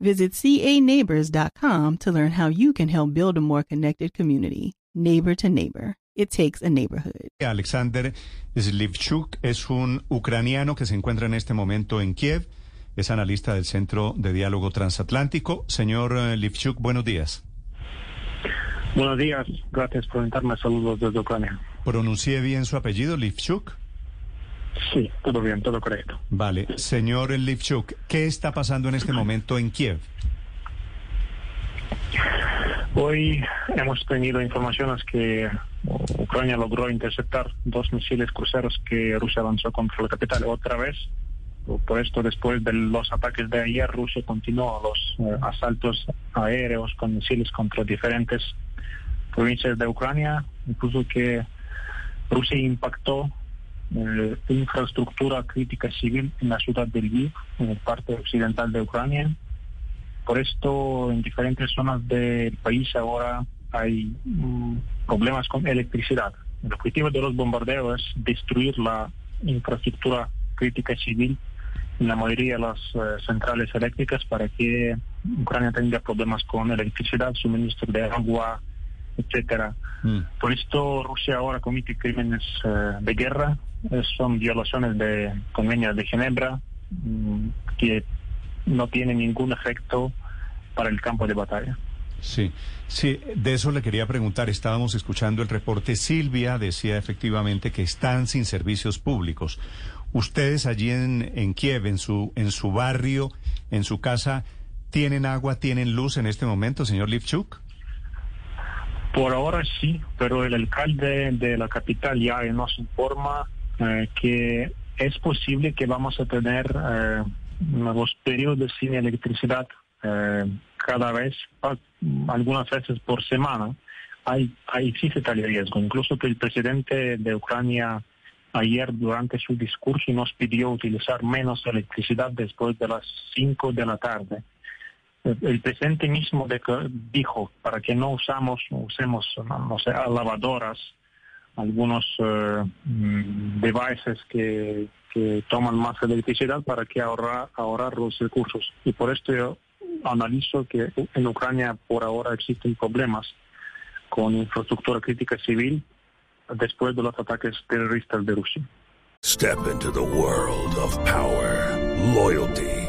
Visit caneighbors.com to learn how you can help build a more connected community. Neighbor to Neighbor. It takes a neighborhood. Alexander Slivchuk es un ucraniano que se encuentra en este momento en Kiev. Es analista del Centro de Diálogo Transatlántico. Señor eh, Livchuk, buenos días. Buenos días. Gracias por invitarme. Saludos desde Ucrania. ¿Pronuncié bien su apellido, Livchuk? Sí, todo bien, todo correcto. Vale. Señor Livchuk, ¿qué está pasando en este momento en Kiev? Hoy hemos tenido informaciones que Ucrania logró interceptar dos misiles cruceros que Rusia lanzó contra la capital otra vez. Por esto, después de los ataques de ayer, Rusia continuó los eh, asaltos aéreos con misiles contra diferentes provincias de Ucrania, incluso que Rusia impactó eh, infraestructura crítica civil en la ciudad de Lviv, en el parte occidental de Ucrania. Por esto, en diferentes zonas del país ahora hay mm, problemas con electricidad. El objetivo de los bombardeos es destruir la infraestructura crítica civil en la mayoría de las eh, centrales eléctricas para que Ucrania tenga problemas con electricidad, suministro de agua, etcétera. Mm. Por esto Rusia ahora comete crímenes eh, de guerra, son violaciones de convenios de Ginebra mm, que no tienen ningún efecto para el campo de batalla. Sí, sí, de eso le quería preguntar. Estábamos escuchando el reporte. Silvia decía efectivamente que están sin servicios públicos. Ustedes allí en, en Kiev, en su, en su barrio, en su casa, ¿tienen agua, tienen luz en este momento, señor Livchuk? Por ahora sí, pero el alcalde de la capital ya nos informa eh, que es posible que vamos a tener eh, los periodos sin electricidad eh, cada vez, a- algunas veces por semana. Hay, hay existe tal riesgo, incluso que el presidente de Ucrania ayer durante su discurso nos pidió utilizar menos electricidad después de las 5 de la tarde. El, presidente mismo dijo para que no usamos, usemos, no sé, lavadoras, algunos eh, mm, devices que, que toman más electricidad para que ahorrar, ahorrar los recursos. Y por esto yo analizo que en Ucrania por ahora existen problemas con infraestructura crítica civil después de los ataques terroristas de Rusia. Step into the world of power, loyalty,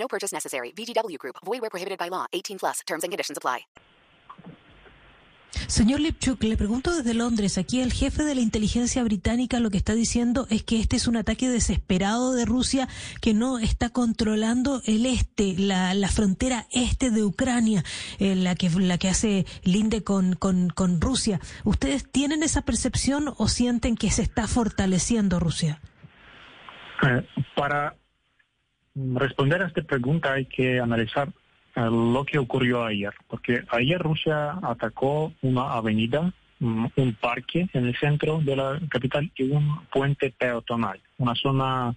No purchase necessary. VGW Group. Void where prohibited by law. 18 plus. Terms and conditions apply. Señor Lipchuk, le pregunto desde Londres. Aquí el jefe de la inteligencia británica lo que está diciendo es que este es un ataque desesperado de Rusia que no está controlando el este, la, la frontera este de Ucrania, eh, la que la que hace linde con, con, con Rusia. ¿Ustedes tienen esa percepción o sienten que se está fortaleciendo Rusia? Eh, para responder a esta pregunta hay que analizar eh, lo que ocurrió ayer, porque ayer Rusia atacó una avenida, mm, un parque en el centro de la capital y un puente peatonal, una zona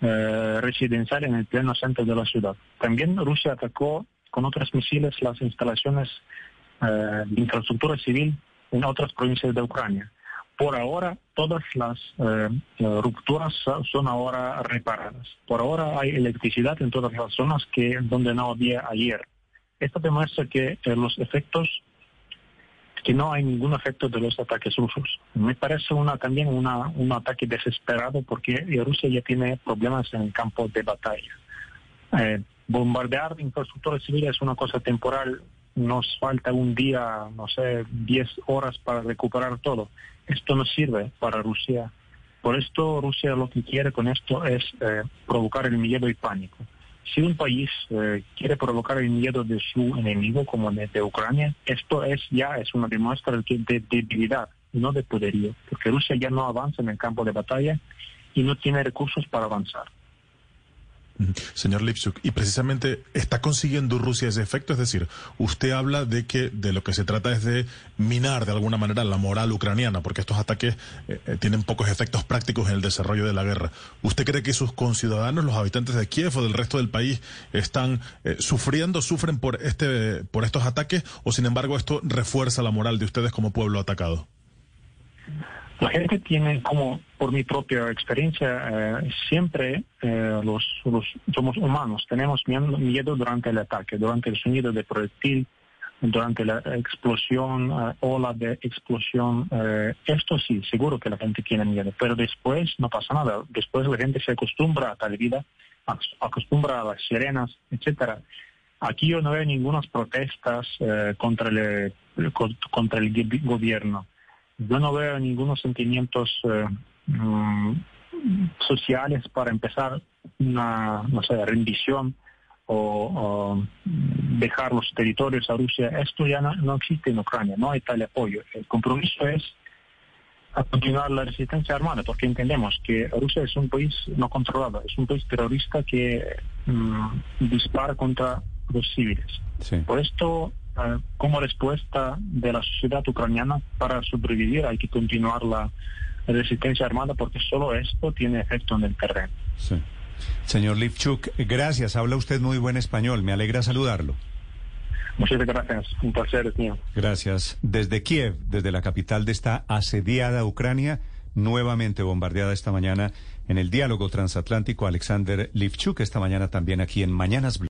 eh, residencial en el pleno centro de la ciudad. También Rusia atacó con otros misiles las instalaciones eh, de infraestructura civil en otras provincias de Ucrania. Por ahora, todas las eh, eh, rupturas so- son ahora reparadas. Por ahora hay electricidad en todas las zonas que donde no había ayer. Esto demuestra que eh, los efectos, que no hay ningún efecto de los ataques rusos. Me parece también un ataque desesperado porque Rusia ya tiene problemas en el campo de batalla. Eh, bombardear infraestructura civil es una cosa temporal nos falta un día, no sé, 10 horas para recuperar todo. Esto no sirve para Rusia. Por esto Rusia lo que quiere con esto es eh, provocar el miedo y pánico. Si un país eh, quiere provocar el miedo de su enemigo, como de, de Ucrania, esto es ya es una demuestra de debilidad, no de poderío, porque Rusia ya no avanza en el campo de batalla y no tiene recursos para avanzar. Señor Lipsuk, y precisamente está consiguiendo Rusia ese efecto, es decir, usted habla de que de lo que se trata es de minar de alguna manera la moral ucraniana, porque estos ataques eh, eh, tienen pocos efectos prácticos en el desarrollo de la guerra. ¿Usted cree que sus conciudadanos, los habitantes de Kiev o del resto del país, están eh, sufriendo, sufren por este, por estos ataques, o sin embargo esto refuerza la moral de ustedes como pueblo atacado? La gente tiene, como por mi propia experiencia, eh, siempre eh, los, somos humanos, tenemos miedo durante el ataque, durante el sonido de proyectil, durante la explosión, eh, ola de explosión. esto sí, seguro que la gente tiene miedo, pero después no pasa nada. Después la gente se acostumbra a tal vida, acostumbra a las sirenas, etcétera. Aquí yo no veo ninguna protestas contra el, contra el gobierno yo no veo ningunos sentimientos eh, mm, sociales para empezar una, no sé, rendición o, dejar los territorios a Rusia. Esto ya no, existe en Ucrania, no hay tal apoyo. El compromiso es a continuar la resistencia armada, porque entendemos que Rusia es un país no controlado, es un país terrorista que mm, dispara contra los civiles. Por esto como respuesta de la sociedad ucraniana para sobrevivir hay que continuar la resistencia armada porque solo esto tiene efecto en el terreno. Señor Lipchuk, gracias. Habla usted muy buen español. Me alegra saludarlo. Muchas gracias. Un placer es mío. Gracias. Desde Kiev, desde la capital de esta asediada Ucrania, nuevamente bombardeada esta mañana en el diálogo transatlántico, Alexander Lifchuk, esta mañana también aquí en Mañanas Blue.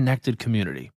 connected community.